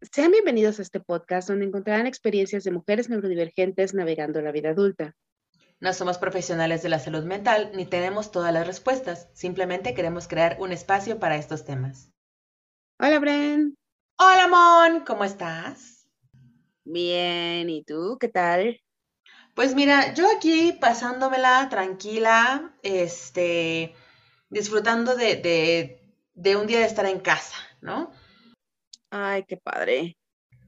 Sean bienvenidos a este podcast donde encontrarán experiencias de mujeres neurodivergentes navegando la vida adulta. No somos profesionales de la salud mental ni tenemos todas las respuestas, simplemente queremos crear un espacio para estos temas. Hola, Bren. Hola, Mon, ¿cómo estás? Bien, ¿y tú qué tal? Pues mira, yo aquí pasándomela tranquila, este, disfrutando de, de, de un día de estar en casa, ¿no? Ay, qué padre.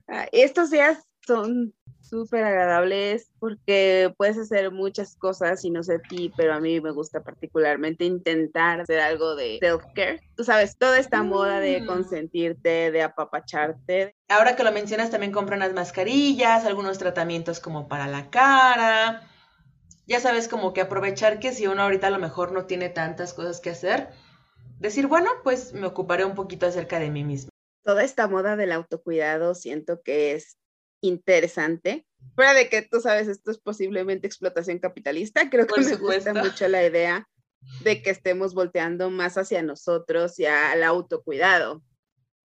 Ah, estos días son súper agradables porque puedes hacer muchas cosas y no sé ti, pero a mí me gusta particularmente intentar hacer algo de self-care. Tú sabes, toda esta moda de Mm. consentirte, de apapacharte. Ahora que lo mencionas, también compro unas mascarillas, algunos tratamientos como para la cara. Ya sabes, como que aprovechar que si uno ahorita a lo mejor no tiene tantas cosas que hacer, decir, bueno, pues me ocuparé un poquito acerca de mí misma. Toda esta moda del autocuidado siento que es interesante. Fuera de que tú sabes, esto es posiblemente explotación capitalista, creo que me gusta supuesto. mucho la idea de que estemos volteando más hacia nosotros y al autocuidado.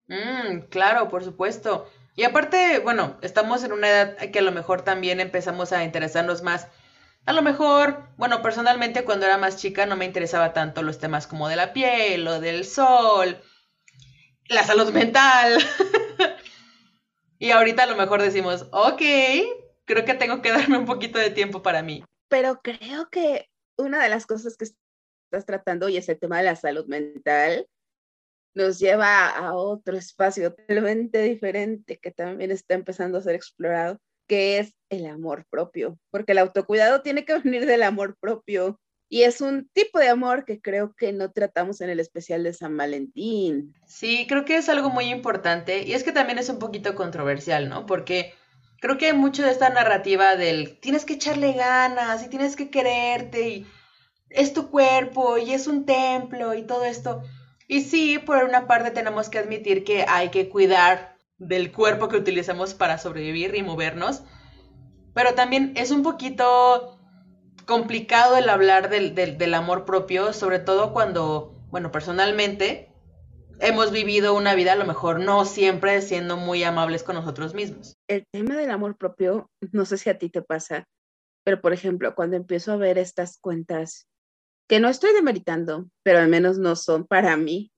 Mm, claro, por supuesto. Y aparte, bueno, estamos en una edad que a lo mejor también empezamos a interesarnos más. A lo mejor, bueno, personalmente cuando era más chica no me interesaba tanto los temas como de la piel o del sol, la salud mental. y ahorita a lo mejor decimos, ok, creo que tengo que darme un poquito de tiempo para mí. Pero creo que una de las cosas que estás tratando y es el tema de la salud mental nos lleva a otro espacio totalmente diferente que también está empezando a ser explorado, que es el amor propio, porque el autocuidado tiene que venir del amor propio y es un tipo de amor que creo que no tratamos en el especial de San Valentín. Sí, creo que es algo muy importante y es que también es un poquito controversial, ¿no? Porque creo que hay mucho de esta narrativa del tienes que echarle ganas y tienes que quererte y es tu cuerpo y es un templo y todo esto. Y sí, por una parte tenemos que admitir que hay que cuidar del cuerpo que utilizamos para sobrevivir y movernos, pero también es un poquito complicado el hablar del, del, amor propio, sobre todo cuando, bueno, personalmente hemos vivido una vida a lo mejor no siempre siendo muy amables con nosotros mismos. El tema del amor propio, no sé si a ti te pasa, pero por ejemplo, cuando empiezo a ver estas cuentas, que no estoy demeritando, pero al menos no son para mí,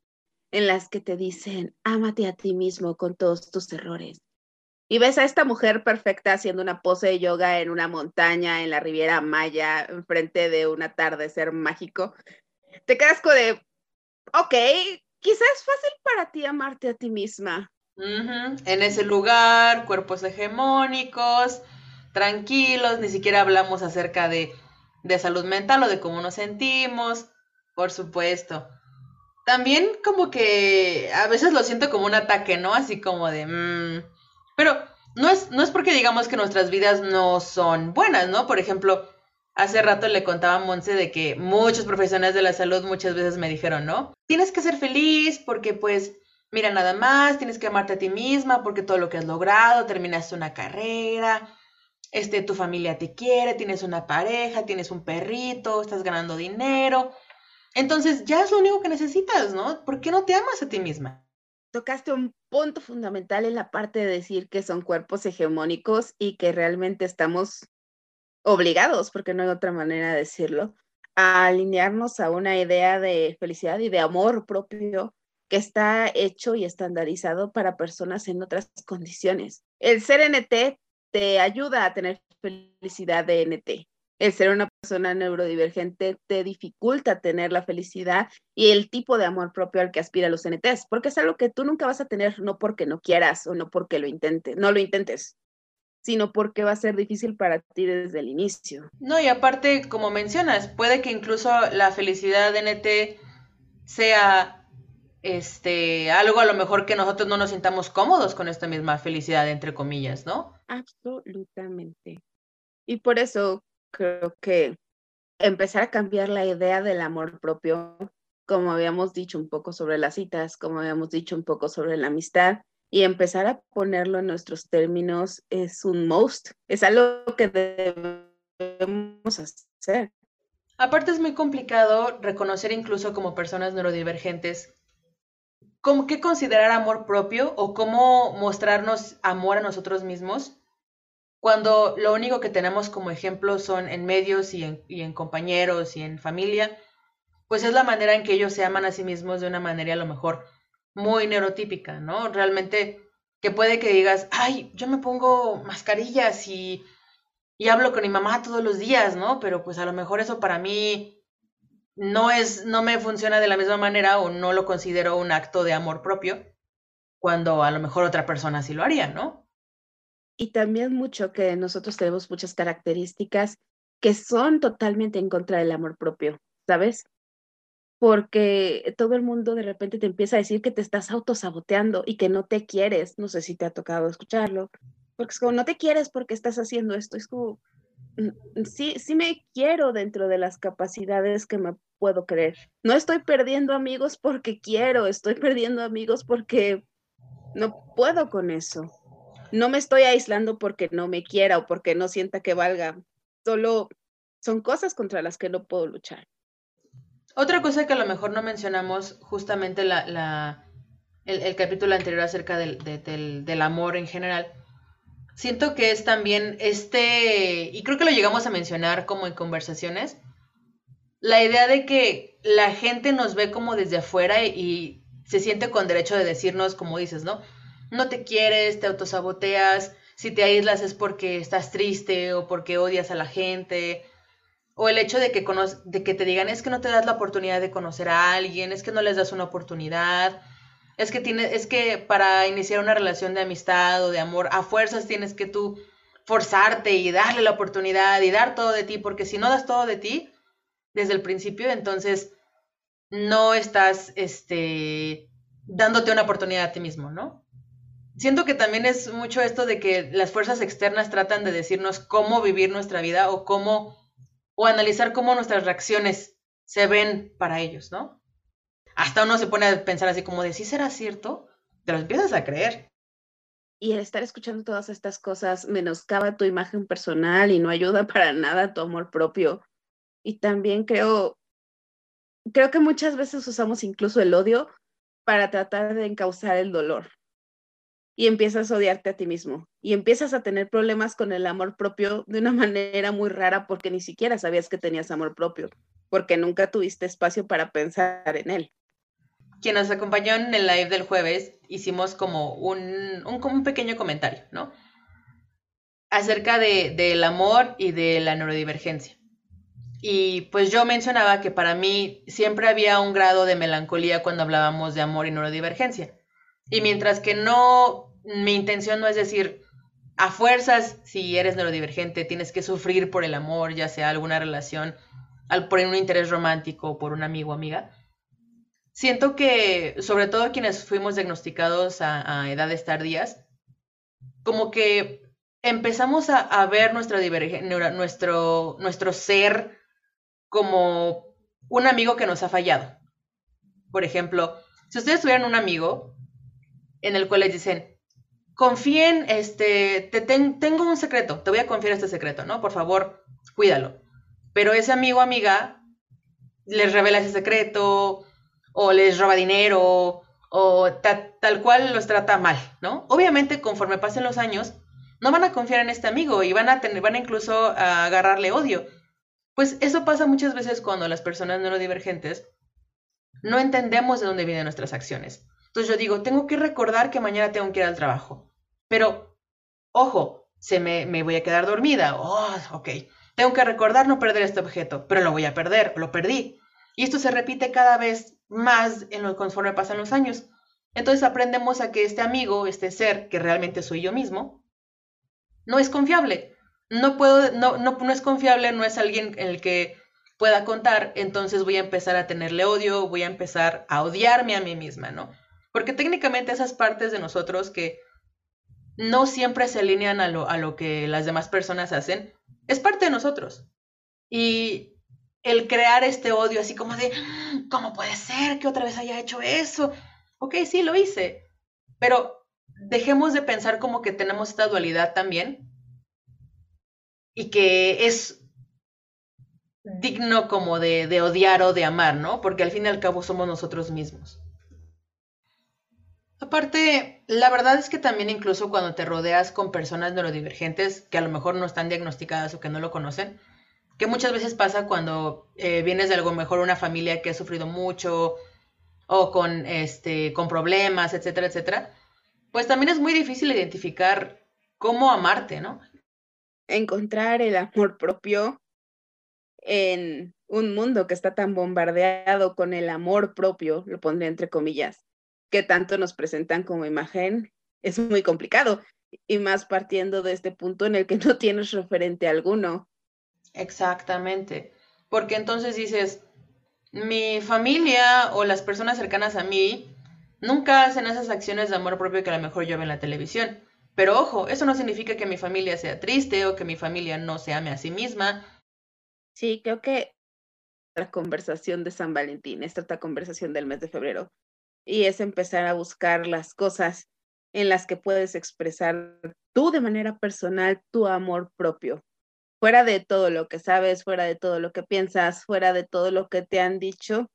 en las que te dicen, ámate a ti mismo con todos tus errores. Y ves a esta mujer perfecta haciendo una pose de yoga en una montaña en la Riviera Maya, enfrente de un atardecer mágico. Te quedas con de, ok, quizás es fácil para ti amarte a ti misma. En ese lugar, cuerpos hegemónicos, tranquilos, ni siquiera hablamos acerca de, de salud mental o de cómo nos sentimos, por supuesto. También como que a veces lo siento como un ataque, ¿no? Así como de... Mmm. Pero no es, no es porque digamos que nuestras vidas no son buenas, ¿no? Por ejemplo, hace rato le contaba a Monse de que muchos profesionales de la salud muchas veces me dijeron, ¿no? Tienes que ser feliz porque pues, mira nada más, tienes que amarte a ti misma porque todo lo que has logrado, terminaste una carrera, este, tu familia te quiere, tienes una pareja, tienes un perrito, estás ganando dinero. Entonces ya es lo único que necesitas, ¿no? ¿Por qué no te amas a ti misma? Tocaste un punto fundamental en la parte de decir que son cuerpos hegemónicos y que realmente estamos obligados, porque no hay otra manera de decirlo, a alinearnos a una idea de felicidad y de amor propio que está hecho y estandarizado para personas en otras condiciones. El ser NT te ayuda a tener felicidad de NT. El ser una persona neurodivergente te dificulta tener la felicidad y el tipo de amor propio al que aspira los NTs, porque es algo que tú nunca vas a tener no porque no quieras o no porque lo intentes, no lo intentes, sino porque va a ser difícil para ti desde el inicio. No, y aparte, como mencionas, puede que incluso la felicidad de NT sea este algo a lo mejor que nosotros no nos sintamos cómodos con esta misma felicidad entre comillas, ¿no? Absolutamente. Y por eso creo que empezar a cambiar la idea del amor propio, como habíamos dicho un poco sobre las citas, como habíamos dicho un poco sobre la amistad, y empezar a ponerlo en nuestros términos es un most, es algo que debemos hacer. Aparte es muy complicado reconocer incluso como personas neurodivergentes ¿cómo, ¿qué considerar amor propio o cómo mostrarnos amor a nosotros mismos cuando lo único que tenemos como ejemplo son en medios y en, compañeros y en familia? Pues es la manera en que ellos se aman a sí mismos de una manera a lo mejor muy neurotípica, ¿no? Realmente que puede que digas, ay, yo me pongo mascarillas y, y hablo con mi mamá todos los días, ¿no? Pero pues a lo mejor eso para mí no es, no me funciona de la misma manera o no lo considero un acto de amor propio, cuando a lo mejor otra persona sí lo haría, ¿no? Y también mucho que nosotros tenemos muchas características que son totalmente en contra del amor propio, ¿sabes? porque todo el mundo de repente te empieza a decir que te estás autosaboteando y que no te quieres. No sé si te ha tocado escucharlo, porque es como, no te quieres porque estás haciendo esto. Es como, sí, sí me quiero dentro de las capacidades que me puedo creer. No estoy perdiendo amigos porque quiero, estoy perdiendo amigos porque no puedo con eso. No me estoy aislando porque no me quiera o porque no sienta que valga. Solo son cosas contra las que no puedo luchar. Otra cosa que a lo mejor no mencionamos, justamente la, el, capítulo anterior acerca del, del, amor en general, siento que es también este, y creo que lo llegamos a mencionar como en conversaciones, la idea de que la gente nos ve como desde afuera y, se siente con derecho de decirnos, como dices, ¿no? No te quieres, te autosaboteas, si te aíslas es porque estás triste o porque odias a la gente, o el hecho de que, de que te digan es que no te das la oportunidad de conocer a alguien, es que no les das una oportunidad, es que, tiene, es que para iniciar una relación de amistad o de amor, a fuerzas tienes que tú forzarte y darle la oportunidad y dar todo de ti, porque si no das todo de ti desde el principio, entonces no estás este, dándote una oportunidad a ti mismo, ¿no? Siento que también es mucho esto de que las fuerzas externas tratan de decirnos cómo vivir nuestra vida o cómo o analizar cómo nuestras reacciones se ven para ellos, ¿no? Hasta uno se pone a pensar así como de, ¿sí será cierto? Te lo empiezas a creer. Y el estar escuchando todas estas cosas menoscaba tu imagen personal y no ayuda para nada a tu amor propio. Y también creo, creo que muchas veces usamos incluso el odio para tratar de encauzar el dolor y empiezas a odiarte a ti mismo y empiezas a tener problemas con el amor propio de una manera muy rara porque ni siquiera sabías que tenías amor propio, porque nunca tuviste espacio para pensar en él. Quien nos acompañó en el live del jueves, hicimos como un, un, pequeño comentario, ¿no? Acerca de, del amor y de la neurodivergencia. Y pues yo mencionaba que para mí siempre había un grado de melancolía cuando hablábamos de amor y neurodivergencia. Y mientras que no mi intención no es decir, a fuerzas, si eres neurodivergente, tienes que sufrir por el amor, ya sea alguna relación, por un interés romántico, por un amigo o amiga. Siento que, sobre todo quienes fuimos diagnosticados a, edades tardías, como que empezamos a, ver nuestra nuestro, nuestro ser como un amigo que nos ha fallado. Por ejemplo, si ustedes tuvieran un amigo en el cual les dicen, confíen, este, te tengo un secreto, te voy a confiar este secreto, ¿no? Por favor, cuídalo. Pero ese amigo o amiga les revela ese secreto o les roba dinero o tal cual los trata mal, ¿no? Obviamente, conforme pasen los años, no van a confiar en este amigo y van a tener, van incluso a agarrarle odio. Pues eso pasa muchas veces cuando las personas neurodivergentes no entendemos de dónde vienen nuestras acciones. Entonces yo digo, tengo que recordar que mañana tengo que ir al trabajo. Pero, ojo, se me, me voy a quedar dormida. Oh, ok. Tengo que recordar no perder este objeto, pero lo voy a perder, lo perdí. Y esto se repite cada vez más en lo conforme pasan los años. Entonces aprendemos a que este amigo, este ser que realmente soy yo mismo, no es confiable. No puedo, no, no, no es confiable, no es alguien en el que pueda contar, entonces voy a empezar a tenerle odio, voy a empezar a odiarme a mí misma, ¿no? Porque técnicamente esas partes de nosotros que no siempre se alinean a lo, a lo que las demás personas hacen, es parte de nosotros. Y el crear este odio así como de, ¿cómo puede ser que otra vez haya hecho eso? Ok, sí, lo hice, pero dejemos de pensar como que tenemos esta dualidad también y que es digno como de, de odiar o de amar, ¿no? Porque al fin y al cabo somos nosotros mismos. Aparte, la verdad es que también incluso cuando te rodeas con personas neurodivergentes que a lo mejor no están diagnosticadas o que no lo conocen, que muchas veces pasa cuando eh, vienes de algo mejor una familia que ha sufrido mucho o con, este, con problemas, etcétera, etcétera, pues también es muy difícil identificar cómo amarte, ¿no? Encontrar el amor propio en un mundo que está tan bombardeado con el amor propio, lo pondré entre comillas, que tanto nos presentan como imagen, es muy complicado. Y más partiendo de este punto en el que no tienes referente alguno. Exactamente. Porque entonces dices, mi familia o las personas cercanas a mí nunca hacen esas acciones de amor propio que a lo mejor yo veo en la televisión. Pero ojo, eso no significa que mi familia sea triste o que mi familia no se ame a sí misma. Sí, creo que la conversación de San Valentín, esta otra conversación del mes de febrero, y es empezar a buscar las cosas en las que puedes expresar tú de manera personal tu amor propio, fuera de todo lo que sabes, fuera de todo lo que piensas, fuera de todo lo que te han dicho.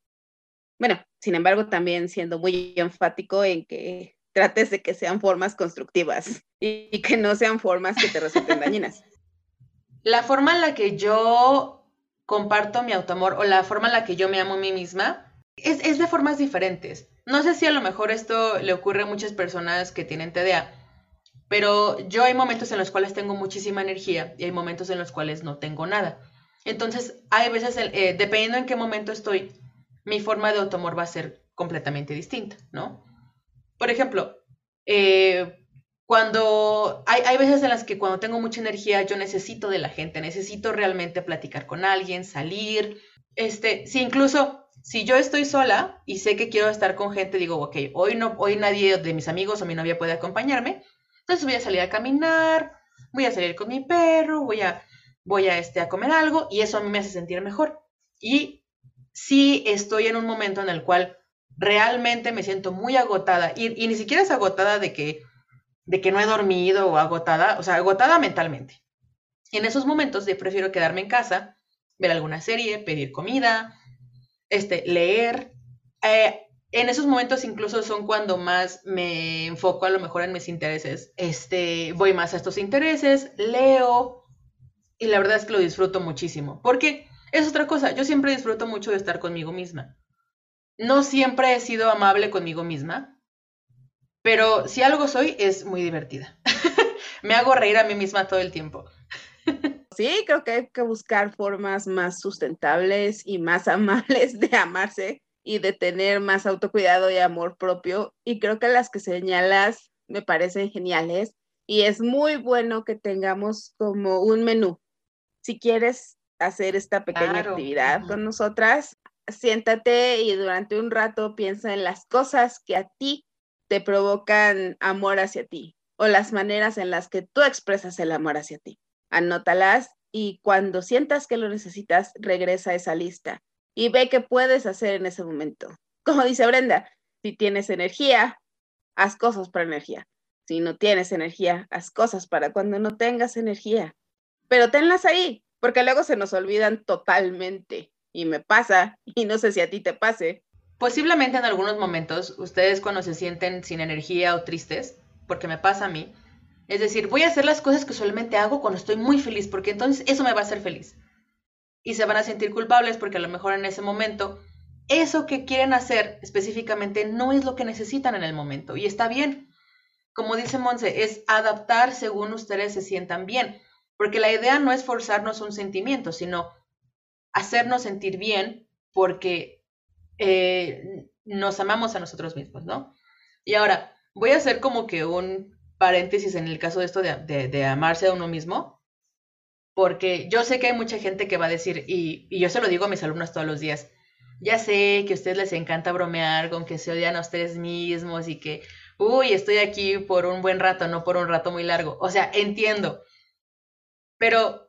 Bueno, sin embargo, también siendo muy enfático en que trates de que sean formas constructivas y, que no sean formas que te resulten dañinas. La forma en la que yo comparto mi autoamor o la forma en la que yo me amo a mí misma es, es de formas diferentes. No sé si a lo mejor esto le ocurre a muchas personas que tienen TDA, pero yo hay momentos en los cuales tengo muchísima energía y hay momentos en los cuales no tengo nada. Entonces, hay veces, eh, dependiendo en qué momento estoy, mi forma de autoamor va a ser completamente distinta, ¿no? Por ejemplo, eh, cuando hay, hay, veces en las que cuando tengo mucha energía yo necesito de la gente, necesito realmente platicar con alguien, salir, este, si incluso si yo estoy sola y sé que quiero estar con gente, digo, ok, hoy no, hoy nadie de mis amigos o mi novia puede acompañarme, entonces voy a salir a caminar, voy a salir con mi perro, voy a, voy a, este, a comer algo y eso a mí me hace sentir mejor. Y si estoy en un momento en el cual realmente me siento muy agotada y, ni siquiera es agotada de que, de que no he dormido o agotada, o sea, agotada mentalmente. En esos momentos prefiero quedarme en casa, ver alguna serie, pedir comida, este, leer. Eh, en esos momentos incluso son cuando más me enfoco a lo mejor en mis intereses. Este, voy más a estos intereses, leo y la verdad es que lo disfruto muchísimo. Porque es otra cosa, yo siempre disfruto mucho de estar conmigo misma. No siempre he sido amable conmigo misma, pero si algo soy es muy divertida. me hago reír a mí misma todo el tiempo. Sí, creo que hay que buscar formas más sustentables y más amables de amarse y de tener más autocuidado y amor propio. Y creo que las que señalas me parecen geniales y es muy bueno que tengamos como un menú. Si quieres hacer esta pequeña actividad con nosotras, siéntate y durante un rato piensa en las cosas que a ti te provocan amor hacia ti o las maneras en las que tú expresas el amor hacia ti. Anótalas y cuando sientas que lo necesitas, regresa a esa lista y ve qué puedes hacer en ese momento. Como dice Brenda, si tienes energía, haz cosas para energía. Si no tienes energía, haz cosas para cuando no tengas energía. Pero tenlas ahí, porque luego se nos olvidan totalmente. Y me pasa, y no sé si a ti te pase. Posiblemente en algunos momentos, ustedes cuando se sienten sin energía o tristes, porque me pasa a mí, es decir, voy a hacer las cosas que usualmente hago cuando estoy muy feliz, porque entonces eso me va a hacer feliz y se van a sentir culpables porque a lo mejor en ese momento eso que quieren hacer específicamente no es lo que necesitan en el momento y está bien. Como dice Monse, es adaptar según ustedes se sientan bien, porque la idea no es forzarnos un sentimiento, sino hacernos sentir bien porque eh, nos amamos a nosotros mismos, ¿no? Y ahora, voy a hacer como que un paréntesis en el caso de esto de, de amarse a uno mismo, porque yo sé que hay mucha gente que va a decir, y, yo se lo digo a mis alumnos todos los días, ya sé que a ustedes les encanta bromear con que se odian a ustedes mismos y que, uy, estoy aquí por un buen rato, no por un rato muy largo. O sea, entiendo. Pero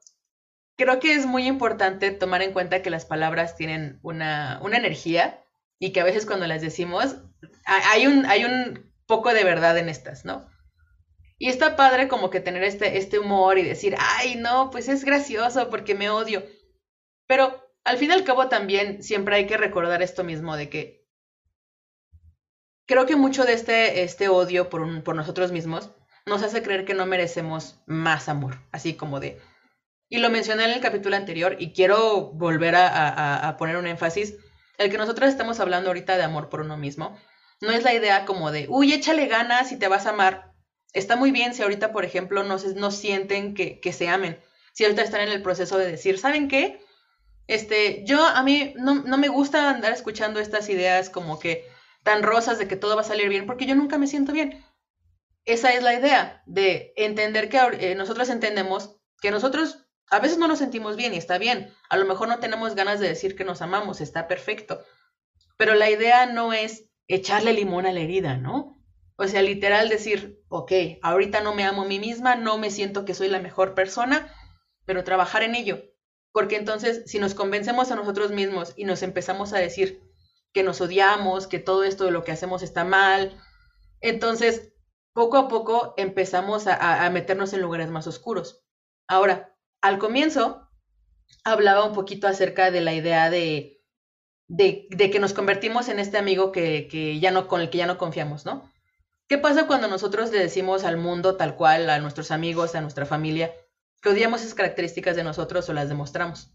creo que es muy importante tomar en cuenta que las palabras tienen una, una energía y que a veces cuando las decimos hay un, hay un poco de verdad en estas, ¿no? Y está padre como que tener este, este humor y decir, ay, no, pues es gracioso porque me odio. Pero al fin y al cabo también siempre hay que recordar esto mismo de que creo que mucho de este, este odio por, por nosotros mismos nos hace creer que no merecemos más amor, así como de... Y lo mencioné en el capítulo anterior y quiero volver a, poner un énfasis, el que nosotros estamos hablando ahorita de amor por uno mismo, no es la idea como de, uy, échale ganas y te vas a amar. Está muy bien si ahorita, por ejemplo, no, se, no sienten que, que se amen. Si ahorita están en el proceso de decir, ¿saben qué? Este, yo a mí no, no me gusta andar escuchando estas ideas como que tan rosas de que todo va a salir bien, porque yo nunca me siento bien. Esa es la idea de entender que eh, nosotros entendemos que nosotros a veces no nos sentimos bien y está bien. A lo mejor no tenemos ganas de decir que nos amamos, está perfecto. Pero la idea no es echarle limón a la herida, ¿no? O sea, literal decir, ok, ahorita no me amo a mí misma, no me siento que soy la mejor persona, pero trabajar en ello. Porque entonces, si nos convencemos a nosotros mismos y nos empezamos a decir que nos odiamos, que todo esto de lo que hacemos está mal, entonces, poco a poco empezamos a, meternos en lugares más oscuros. Ahora, al comienzo, hablaba un poquito acerca de la idea de, de, de que nos convertimos en este amigo que, que, ya no, con el que ya no confiamos, ¿no? ¿Qué pasa cuando nosotros le decimos al mundo tal cual, a nuestros amigos, a nuestra familia, que odiamos esas características de nosotros o las demostramos?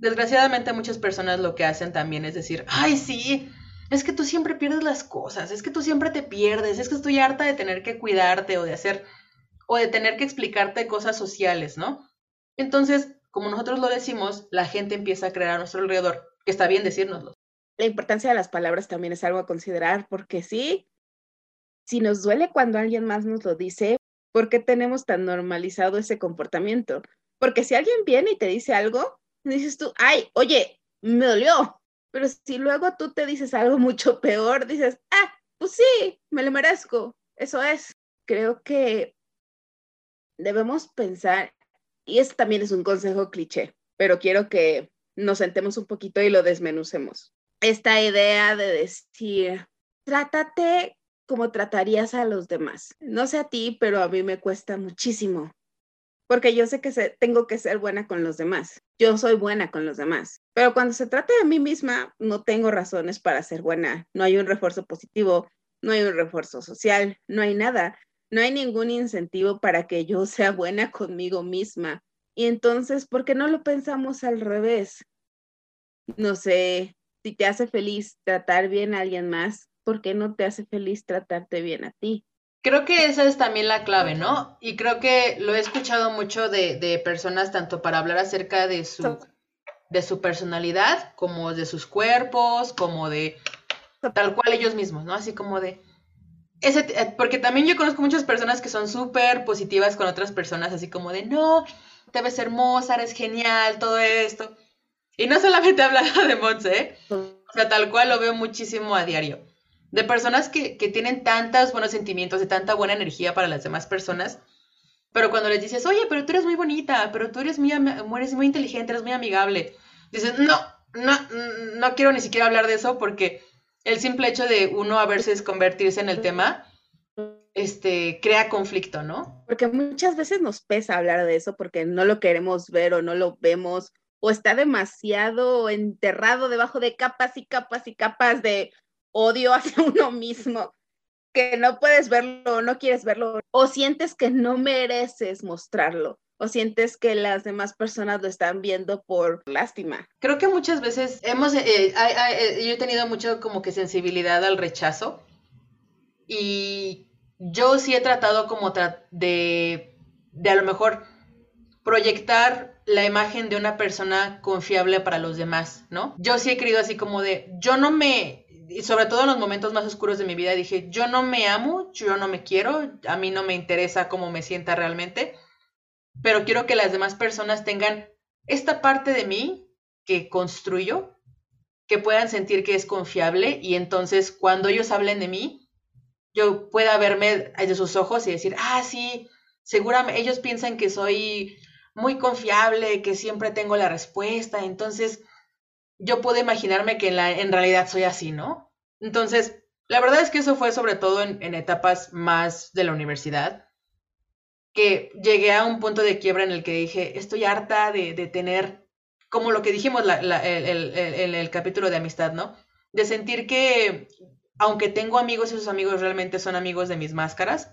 Desgraciadamente muchas personas lo que hacen también es decir, ay, sí, es que tú siempre pierdes las cosas, es que tú siempre te pierdes, es que estoy harta de tener que cuidarte o de hacer, o de tener que explicarte cosas sociales, ¿no? Entonces, como nosotros lo decimos, la gente empieza a creer a nuestro alrededor, que está bien decírnoslo. La importancia de las palabras también es algo a considerar, porque sí, si nos duele cuando alguien más nos lo dice, ¿por qué tenemos tan normalizado ese comportamiento? Porque si alguien viene y te dice algo, dices tú, ay, oye, me dolió. Pero si luego tú te dices algo mucho peor, dices, ah, pues sí, me lo merezco. Eso es. Creo que debemos pensar, y este también es un consejo cliché, pero quiero que nos sentemos un poquito y lo desmenucemos. Esta idea de decir, trátate como tratarías a los demás. No sé a ti, pero a mí me cuesta muchísimo, porque yo sé que tengo que ser buena con los demás. Yo soy buena con los demás, pero cuando se trata de mí misma, no tengo razones para ser buena. No hay un refuerzo positivo, no hay un refuerzo social, no hay nada. No hay ningún incentivo para que yo sea buena conmigo misma. Y entonces, ¿por qué no lo pensamos al revés? No sé, si te hace feliz tratar bien a alguien más, ¿por qué no te hace feliz tratarte bien a ti? Creo que esa es también la clave, ¿no? Y creo que lo he escuchado mucho de, de personas, tanto para hablar acerca de su, de su personalidad, como de sus cuerpos, como de tal cual ellos mismos, ¿no? Así como de... Ese, eh, porque también yo conozco muchas personas que son súper positivas con otras personas, así como de, no, te ves hermosa, eres genial, todo esto. Y no solamente hablando de Monse, ¿eh? o sea, tal cual lo veo muchísimo a diario de personas que, que tienen tantos buenos sentimientos, de tanta buena energía para las demás personas, pero cuando les dices, oye, pero tú eres muy bonita, pero tú eres muy, eres muy inteligente, eres muy amigable, dices, no, no, no quiero ni siquiera hablar de eso porque el simple hecho de uno a veces convertirse en el tema, este, crea conflicto, ¿no? Porque muchas veces nos pesa hablar de eso porque no lo queremos ver o no lo vemos o está demasiado enterrado debajo de capas y capas y capas de odio hacia uno mismo, que no puedes verlo, no quieres verlo, o sientes que no mereces mostrarlo, o sientes que las demás personas lo están viendo por lástima. Creo que muchas veces hemos, eh, eh, yo he tenido mucho como que sensibilidad al rechazo y yo sí he tratado como de, de a lo mejor proyectar la imagen de una persona confiable para los demás, ¿no? Yo sí he querido así como de, yo no me, y sobre todo en los momentos más oscuros de mi vida, dije, yo no me amo, yo no me quiero, a mí no me interesa cómo me sienta realmente, pero quiero que las demás personas tengan esta parte de mí que construyo, que puedan sentir que es confiable y entonces cuando ellos hablen de mí, yo pueda verme de sus ojos y decir, ah, sí, seguramente ellos piensan que soy muy confiable, que siempre tengo la respuesta, entonces yo puedo imaginarme que en, la, en realidad soy así, ¿no? Entonces, la verdad es que eso fue sobre todo en, etapas más de la universidad, que llegué a un punto de quiebra en el que dije, estoy harta de, de tener, como lo que dijimos en el, capítulo de amistad, ¿no? De sentir que aunque tengo amigos, esos amigos realmente son amigos de mis máscaras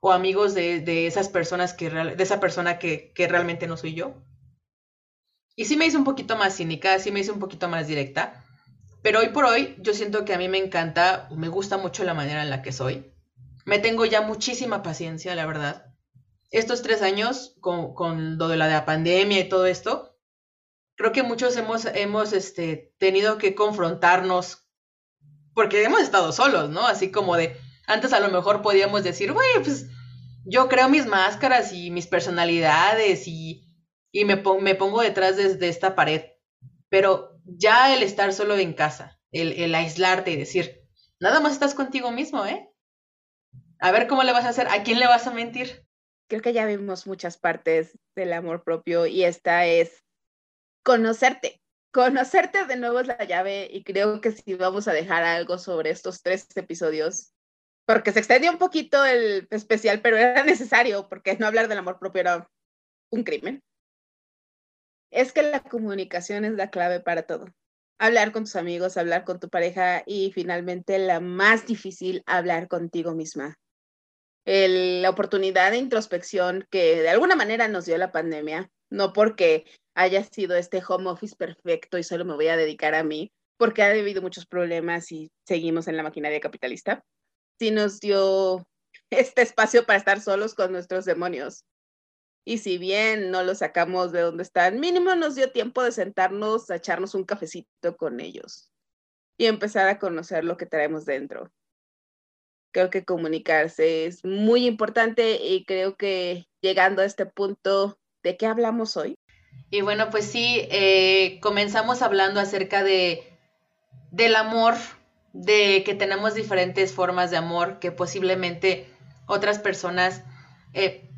o amigos de, esas personas que, de esa persona que, que realmente no soy yo. Y sí me hice un poquito más cínica, sí me hice un poquito más directa, pero hoy por hoy yo siento que a mí me encanta, me gusta mucho la manera en la que soy. Me tengo ya muchísima paciencia, la verdad. Estos tres años con, con lo de la pandemia y todo esto, creo que muchos hemos, hemos este, tenido que confrontarnos porque hemos estado solos, ¿no? Así como de, antes a lo mejor podíamos decir, güey, pues yo creo mis máscaras y mis personalidades y, y me, me, pongo detrás de, esta pared. Pero ya el estar solo en casa, el, el aislarte y decir, nada más estás contigo mismo, ¿eh? A ver cómo le vas a hacer, a quién le vas a mentir. Creo que ya vimos muchas partes del amor propio y esta es conocerte. Conocerte de nuevo es la llave y creo que si vamos a dejar algo sobre estos tres episodios, porque se extendió un poquito el especial, pero era necesario porque no hablar del amor propio era un crimen. Es que la comunicación es la clave para todo. Hablar con tus amigos, hablar con tu pareja y finalmente la más difícil, hablar contigo misma. la oportunidad de introspección que de alguna manera nos dio la pandemia, no porque haya sido este home office perfecto y solo me voy a dedicar a mí, porque ha habido muchos problemas y seguimos en la maquinaria capitalista, sí nos dio este espacio para estar solos con nuestros demonios. Y si bien no los sacamos de donde están, mínimo nos dio tiempo de sentarnos a echarnos un cafecito con ellos y empezar a conocer lo que traemos dentro. Creo que comunicarse es muy importante y creo que llegando a este punto, ¿de qué hablamos hoy? Y bueno, pues sí, eh, comenzamos hablando acerca de, del amor, de que tenemos diferentes formas de amor, que posiblemente otras personas, eh,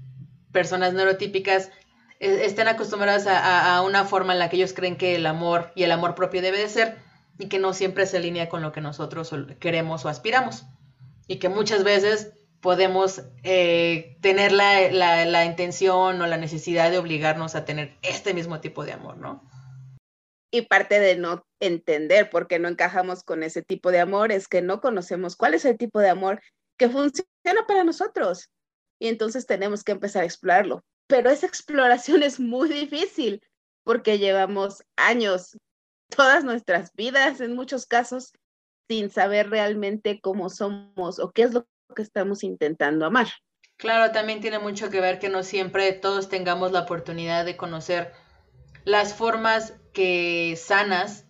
personas neurotípicas, eh, estén acostumbradas a, una forma en la que ellos creen que el amor y el amor propio debe de ser y que no siempre se alinea con lo que nosotros queremos o aspiramos. Y que muchas veces podemos eh, tener la, la, intención o la necesidad de obligarnos a tener este mismo tipo de amor, ¿no? Y parte de no entender por qué no encajamos con ese tipo de amor es que no conocemos cuál es el tipo de amor que funciona para nosotros. Y entonces tenemos que empezar a explorarlo. Pero esa exploración es muy difícil porque llevamos años, todas nuestras vidas en muchos casos, sin saber realmente cómo somos o qué es lo que estamos intentando amar. Claro, también tiene mucho que ver que no siempre todos tengamos la oportunidad de conocer las formas que sanas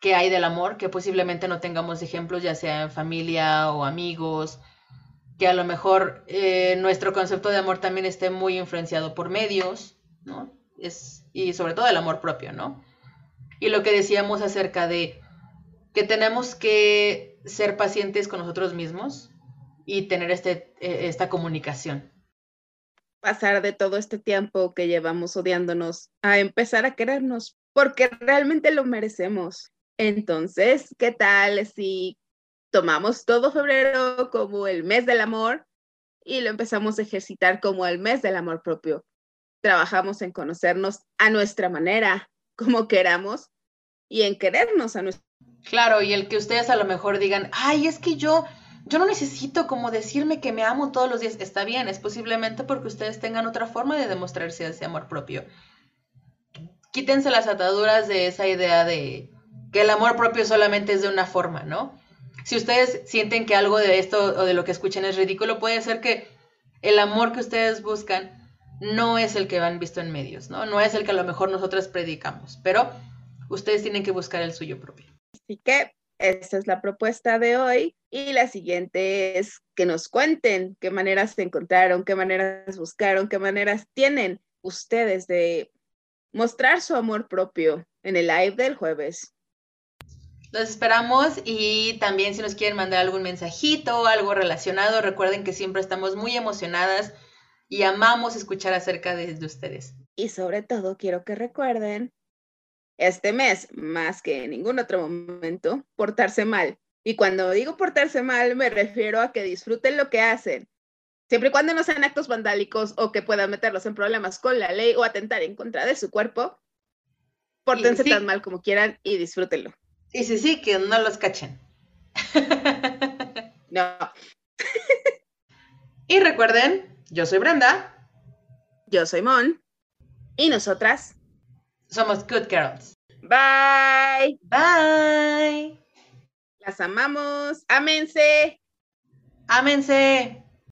que hay del amor, que posiblemente no tengamos ejemplos, ya sea en familia o amigos, que a lo mejor eh, nuestro concepto de amor también esté muy influenciado por medios, ¿no? Es, y sobre todo el amor propio, ¿no? Y lo que decíamos acerca de que tenemos que ser pacientes con nosotros mismos, y tener este, e, esta comunicación. Pasar de todo este tiempo que llevamos odiándonos a empezar a querernos, porque realmente lo merecemos. Entonces, ¿qué tal si tomamos todo febrero como el mes del amor y lo empezamos a ejercitar como el mes del amor propio? Trabajamos en conocernos a nuestra manera, como queramos, y en querernos a nuestra Claro, y el que ustedes a lo mejor digan, ay, es que yo yo no necesito como decirme que me amo todos los días. Está bien, es posiblemente porque ustedes tengan otra forma de demostrarse ese amor propio. Quítense las ataduras de esa idea de que el amor propio solamente es de una forma, ¿no? Si ustedes sienten que algo de esto o de lo que escuchan es ridículo, puede ser que el amor que ustedes buscan no es el que han visto en medios, ¿no? No es el que a lo mejor nosotras predicamos, pero ustedes tienen que buscar el suyo propio. Así que esta es la propuesta de hoy. Y la siguiente es que nos cuenten qué maneras se encontraron, qué maneras buscaron, qué maneras tienen ustedes de mostrar su amor propio en el live del jueves. Los esperamos y también si nos quieren mandar algún mensajito o algo relacionado, recuerden que siempre estamos muy emocionadas y amamos escuchar acerca de, de ustedes. Y sobre todo quiero que recuerden este mes, más que en ningún otro momento, portarse mal. Y cuando digo portarse mal, me refiero a que disfruten lo que hacen, siempre y cuando no sean actos vandálicos o que puedan meterlos en problemas con la ley o atentar en contra de su cuerpo, pórtense tan mal como quieran y disfrútenlo. Y sí, sí, que no los cachen. no. y recuerden, yo soy Brenda. Yo soy Mon. Y nosotras somos Good Girls. Bye. Bye. Las amamos. Ámense. Ámense.